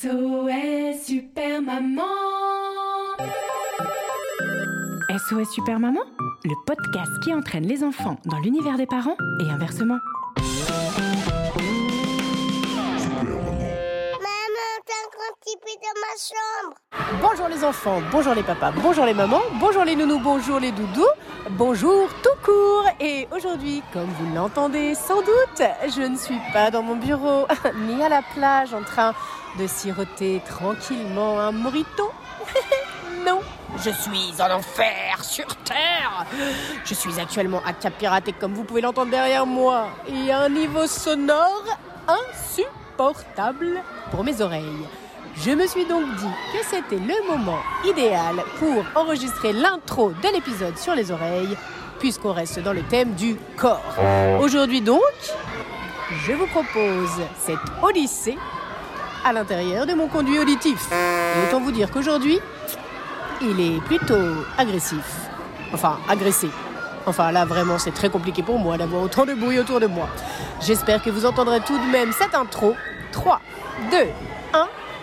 SOS Super Maman SOS Super Maman, le podcast qui entraîne les enfants dans l'univers des parents et inversement. Bonjour les enfants, bonjour les papas, bonjour les mamans, bonjour les nounous, bonjour les doudous, bonjour tout court. Et aujourd'hui, comme vous l'entendez sans doute, je ne suis pas dans mon bureau, ni à la plage en train de siroter tranquillement un morito. non, je suis en enfer sur Terre. Je suis actuellement à Cap Piraté comme vous pouvez l'entendre derrière moi et à un niveau sonore insupportable pour mes oreilles. Je me suis donc dit que c'était le moment idéal pour enregistrer l'intro de l'épisode sur les oreilles, puisqu'on reste dans le thème du corps. Aujourd'hui donc, je vous propose cette odyssée à l'intérieur de mon conduit auditif. Et autant vous dire qu'aujourd'hui, il est plutôt agressif. Enfin, agressé. Enfin, là, vraiment, c'est très compliqué pour moi d'avoir autant de bruit autour de moi. J'espère que vous entendrez tout de même cette intro. 3, 2, 1,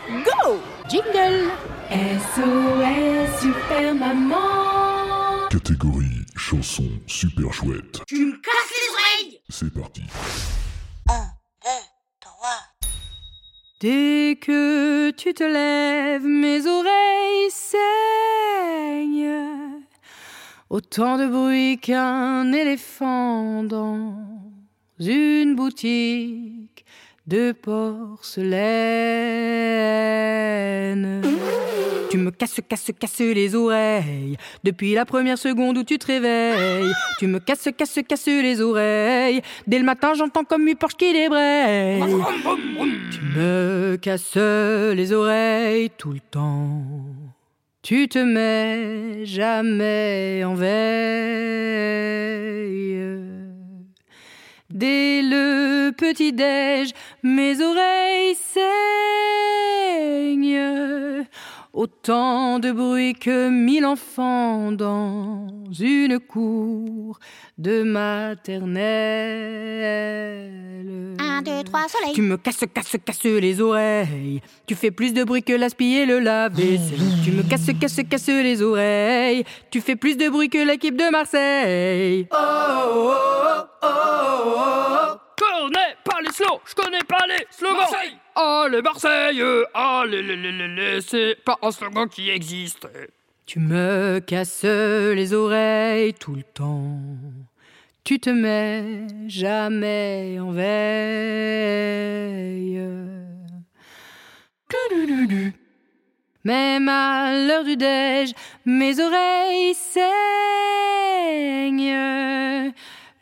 go Jingle SOS Super Maman Catégorie chanson super chouette. Tu me casses les oreilles. C'est parti. Un, deux, trois. Dès que tu te lèves, mes oreilles saignent. Autant de bruit qu'un éléphant dans une boutique de porcelaine. Tu me casses, casses, casses les oreilles depuis la première seconde où tu te réveilles. Tu me casses, casses, casses les oreilles. Dès le matin, j'entends comme une Porsche qui débraye. Tu me casses les oreilles tout le temps. Tu te mets jamais en veille. Dès le petit-déj, mes oreilles saignent. Autant de bruit que mille enfants dans une cour de maternelle. Un, deux, trois, soleil. Tu me casses, casses, casses les oreilles. Tu fais plus de bruit que l'aspiller et le lave-vaisselle. Tu me casses, casses, casses les oreilles. Tu fais plus de bruit que l'équipe de Marseille. Oh, oh, oh, oh, oh. Je connais pas les slow, je connais pas les slogans. Marseille Allez Marseille, allez, les, les, les, les, c'est pas un slogan qui existe. Tu me casses les oreilles tout le temps. Tu te mets jamais en veille. Même à l'heure du déj, mes oreilles saignent.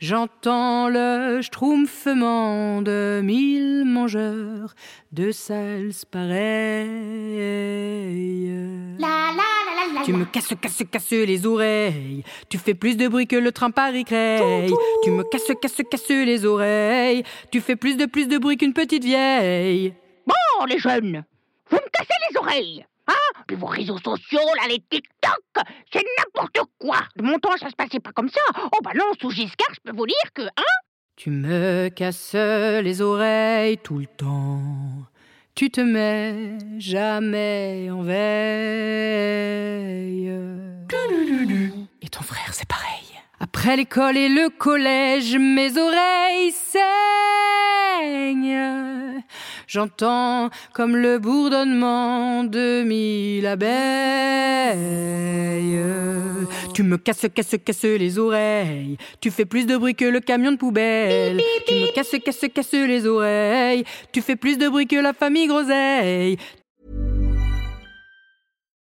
J'entends le schtroumpfement de mille mangeurs de salses pareilles. La la la la la. Tu me casses, casses, casses les oreilles. Tu fais plus de bruit que le train Paris-Creil. Tu me casses, casses, casses les oreilles. Tu fais plus de plus de bruit qu'une petite vieille. Bon, les jeunes, vous me cassez les oreilles. Puis vos réseaux sociaux, là, les TikTok, c'est n'importe quoi. De mon temps, ça se passait pas comme ça. Oh bah non, sous Giscard, je peux vous dire que, hein Tu me casses les oreilles tout le temps. Tu te mets jamais en veille. Et ton frère, c'est pareil. Après l'école et le collège, mes oreilles saignent. J'entends comme le bourdonnement de mille abeilles. Tu me casses, casses, casses les oreilles. Tu fais plus de bruit que le camion de poubelle. Tu me casses, casses, casses les oreilles. Tu fais plus de bruit que la famille Groseille.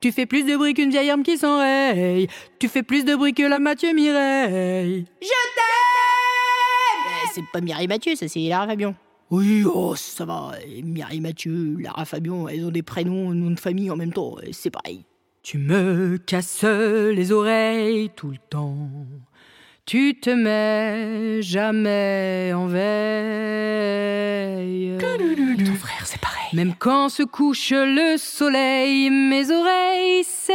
Tu fais plus de bruit qu'une vieille arme qui s'enraye. Tu fais plus de bruit que la Mathieu Mireille. Je t'aime Eh, C'est pas Mireille Mathieu, ça c'est Lara Fabian. Oui, oh, ça va. Mireille Mathieu, Lara Fabian, elles ont des prénoms, nom de famille en même temps, c'est pareil. Tu me casses les oreilles tout le temps. Tu te mets jamais en veille. Ton frère, c'est pareil. Même quand se couche le soleil, mes oreilles saignent.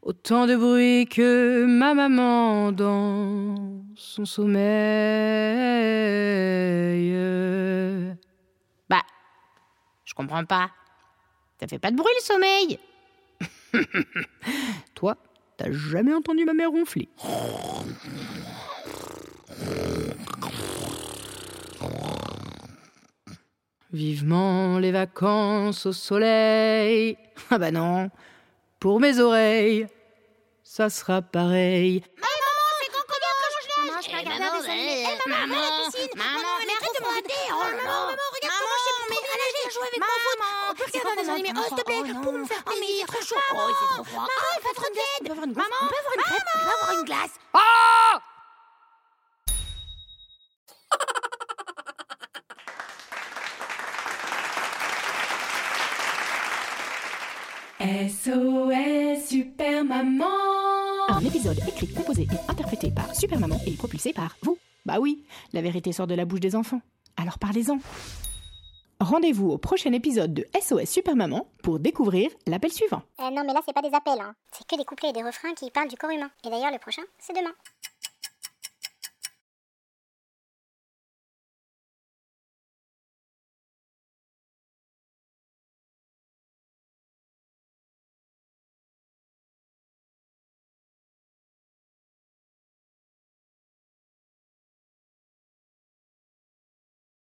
Autant de bruit que ma maman dans son sommeil. Bah, je comprends pas. Ça fait pas de bruit le sommeil Toi, t'as jamais entendu ma mère ronfler. Vivement les vacances au soleil. Ah bah non, pour mes oreilles, ça sera pareil. Maman, je peux regarder un dessin animé. Eh, maman, maman, la piscine. Maman, mais arrête de me regarder. Oh là là. Maman, regarde comment je sais trop bien nager. jouer avec mon foot. On peut regarder un dessin animé. Oh, s'il te plaît, pour me faire plaisir. il est trop chaud. Oh, c'est trop froid. Maman, on peut avoir une glace. Maman, on peut avoir une crêpe. On peut avoir une glace. Ah SOS Super Maman Un épisode écrit, composé et interprété par Super Maman et propulsé par vous. Bah oui, la vérité sort de la bouche des enfants. Alors parlez-en. Rendez-vous au prochain épisode de SOS Super Maman pour découvrir l'appel suivant. Euh, non, mais là, c'est pas des appels, hein. C'est que des couplets et des refrains qui parlent du corps humain. Et d'ailleurs, le prochain, c'est demain.